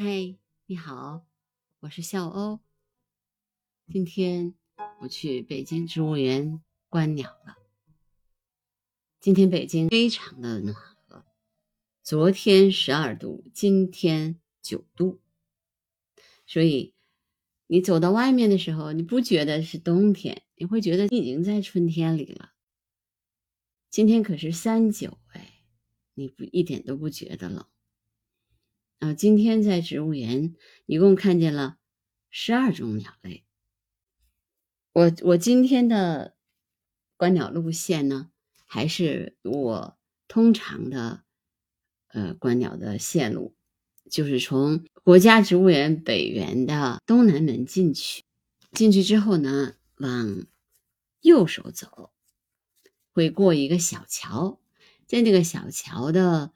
嗨，你好，我是笑欧。今天我去北京植物园观鸟了。今天北京非常的暖和，昨天十二度，今天九度，所以你走到外面的时候，你不觉得是冬天，你会觉得你已经在春天里了。今天可是三九哎，你不一点都不觉得冷。今天在植物园一共看见了十二种鸟类。我我今天的观鸟路线呢，还是我通常的呃观鸟的线路，就是从国家植物园北园的东南门进去，进去之后呢，往右手走。会过一个小桥，在这个小桥的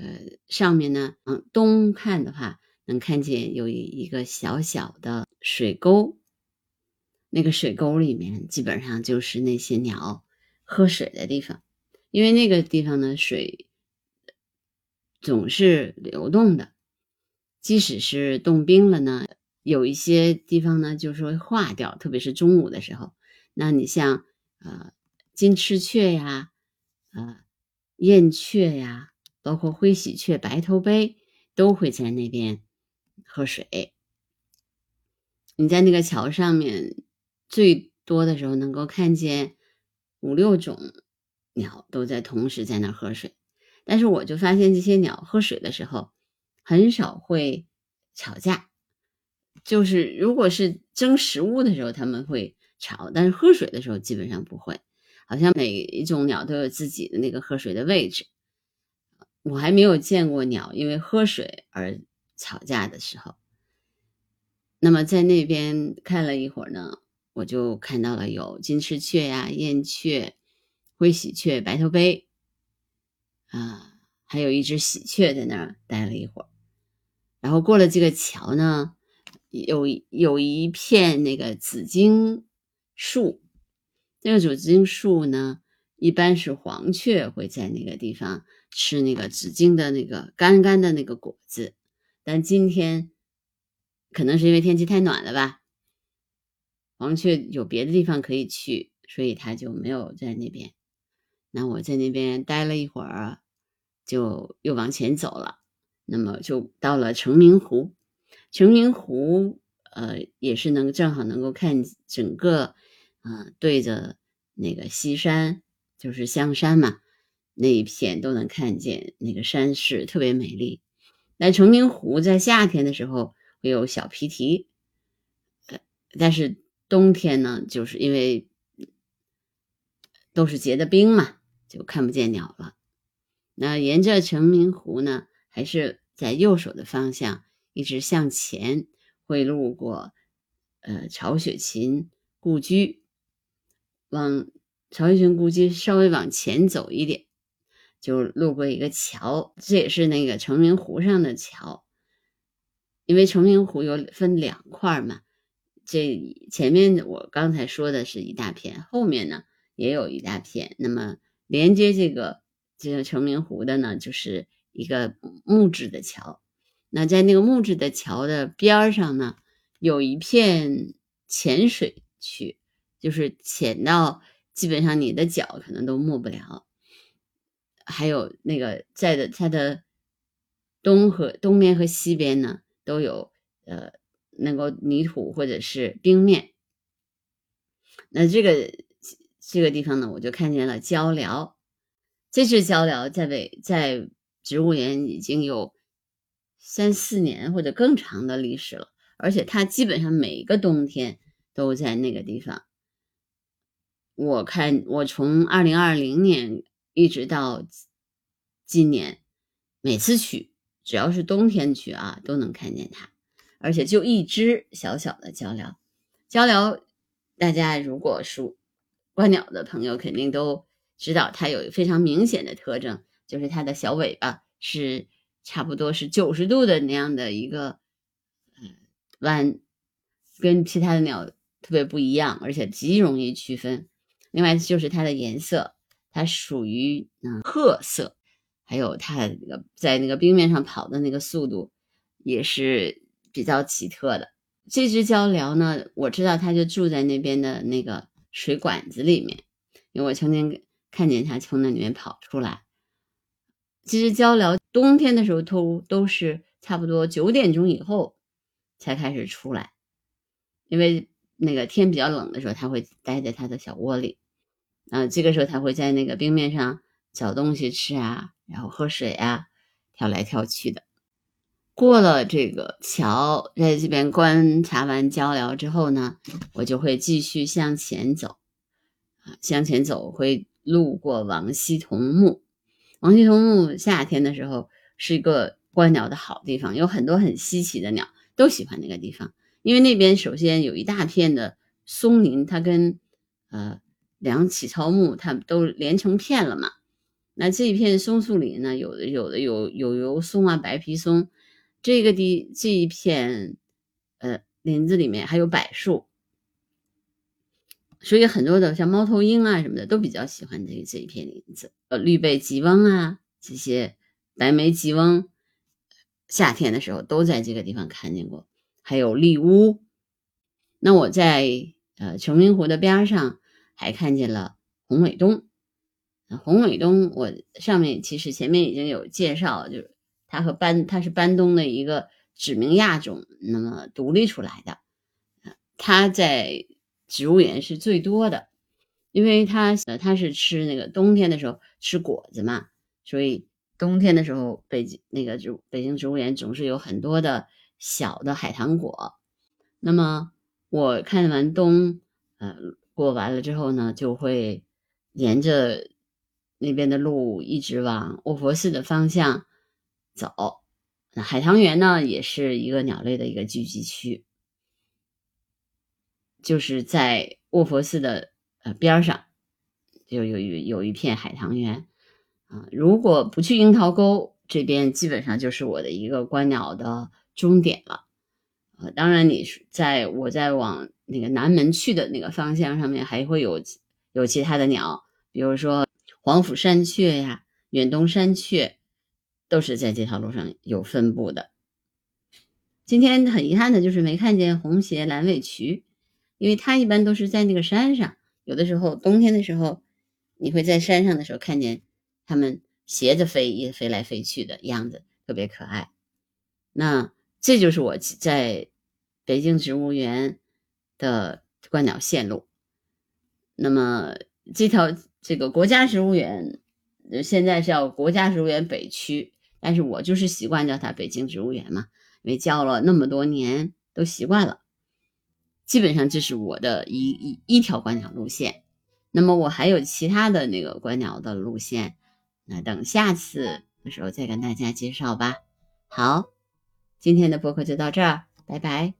呃上面呢，嗯，东看的话能看见有一个小小的水沟，那个水沟里面基本上就是那些鸟喝水的地方，因为那个地方呢水总是流动的，即使是冻冰了呢，有一些地方呢就是会化掉，特别是中午的时候，那你像呃。金翅雀呀，呃，燕雀呀，包括灰喜鹊、白头鹎都会在那边喝水。你在那个桥上面，最多的时候能够看见五六种鸟都在同时在那喝水。但是我就发现这些鸟喝水的时候很少会吵架，就是如果是争食物的时候他们会吵，但是喝水的时候基本上不会。好像每一种鸟都有自己的那个喝水的位置，我还没有见过鸟因为喝水而吵架的时候。那么在那边看了一会儿呢，我就看到了有金翅雀呀、燕雀、灰喜鹊、白头鹎，啊，还有一只喜鹊在那儿待了一会儿。然后过了这个桥呢，有有一片那个紫荆树。那个紫荆树呢，一般是黄雀会在那个地方吃那个紫荆的那个干干的那个果子，但今天可能是因为天气太暖了吧，黄雀有别的地方可以去，所以它就没有在那边。那我在那边待了一会儿，就又往前走了，那么就到了成明湖。成明湖，呃，也是能正好能够看整个。嗯，对着那个西山，就是香山嘛，那一片都能看见那个山势特别美丽。那成明湖在夏天的时候会有小皮提，呃，但是冬天呢，就是因为都是结的冰嘛，就看不见鸟了。那沿着成明湖呢，还是在右手的方向一直向前，会路过呃曹雪芹故居。往曹雪芹故居稍微往前走一点，就路过一个桥，这也是那个成明湖上的桥。因为成明湖有分两块嘛，这前面我刚才说的是一大片，后面呢也有一大片。那么连接这个这个成明湖的呢，就是一个木质的桥。那在那个木质的桥的边上呢，有一片浅水区。就是浅到基本上你的脚可能都没不了，还有那个在的它的东和东边和西边呢都有呃能够泥土或者是冰面。那这个这个地方呢，我就看见了鹪鹩。这只鹪鹩在北在植物园已经有三四年或者更长的历史了，而且它基本上每一个冬天都在那个地方。我看我从二零二零年一直到今年，每次去只要是冬天去啊，都能看见它，而且就一只小小的鹪鹩。鹪鹩，大家如果是观鸟的朋友，肯定都知道它有非常明显的特征，就是它的小尾巴是差不多是九十度的那样的一个嗯弯，跟其他的鸟特别不一样，而且极容易区分。另外就是它的颜色，它属于嗯褐色，还有它那个在那个冰面上跑的那个速度，也是比较奇特的。这只鹪鹩呢，我知道它就住在那边的那个水管子里面，因为我曾经看见它从那里面跑出来。这只鹪鹩冬天的时候都都是差不多九点钟以后才开始出来，因为那个天比较冷的时候，它会待在它的小窝里。啊，这个时候它会在那个冰面上找东西吃啊，然后喝水啊，跳来跳去的。过了这个桥，在这边观察完鹪鹩之后呢，我就会继续向前走。啊，向前走会路过王溪桐木。王溪桐木夏天的时候是一个观鸟的好地方，有很多很稀奇的鸟，都喜欢那个地方。因为那边首先有一大片的松林，它跟呃。两起草木，它都连成片了嘛？那这一片松树林呢？有的有的有有油松啊，白皮松。这个地这一片呃林子里面还有柏树，所以很多的像猫头鹰啊什么的都比较喜欢这这一片林子。呃，绿背吉翁啊，这些白眉吉翁，夏天的时候都在这个地方看见过。还有丽乌。那我在呃崇明湖的边上。还看见了红尾东，红尾东，我上面其实前面已经有介绍，就是它和斑，它是斑东的一个指名亚种，那么独立出来的，它在植物园是最多的，因为它呃它是吃那个冬天的时候吃果子嘛，所以冬天的时候北京那个植北京植物园总是有很多的小的海棠果，那么我看完冬，呃。过完了之后呢，就会沿着那边的路一直往卧佛寺的方向走。那海棠园呢，也是一个鸟类的一个聚集区，就是在卧佛寺的呃边上，就有有有一片海棠园啊。如果不去樱桃沟这边，基本上就是我的一个观鸟的终点了。呃，当然你在我在往。那个南门去的那个方向上面还会有有其他的鸟，比如说黄腹山雀呀、远东山雀，都是在这条路上有分布的。今天很遗憾的就是没看见红鞋蓝尾渠，因为它一般都是在那个山上，有的时候冬天的时候，你会在山上的时候看见它们斜着飞，也飞来飞去的样子，特别可爱。那这就是我在北京植物园。的观鸟线路，那么这条这个国家植物园，现在叫国家植物园北区，但是我就是习惯叫它北京植物园嘛，因为叫了那么多年都习惯了。基本上这是我的一一一条观鸟路线，那么我还有其他的那个观鸟的路线，那等下次的时候再跟大家介绍吧。好，今天的播客就到这儿，拜拜。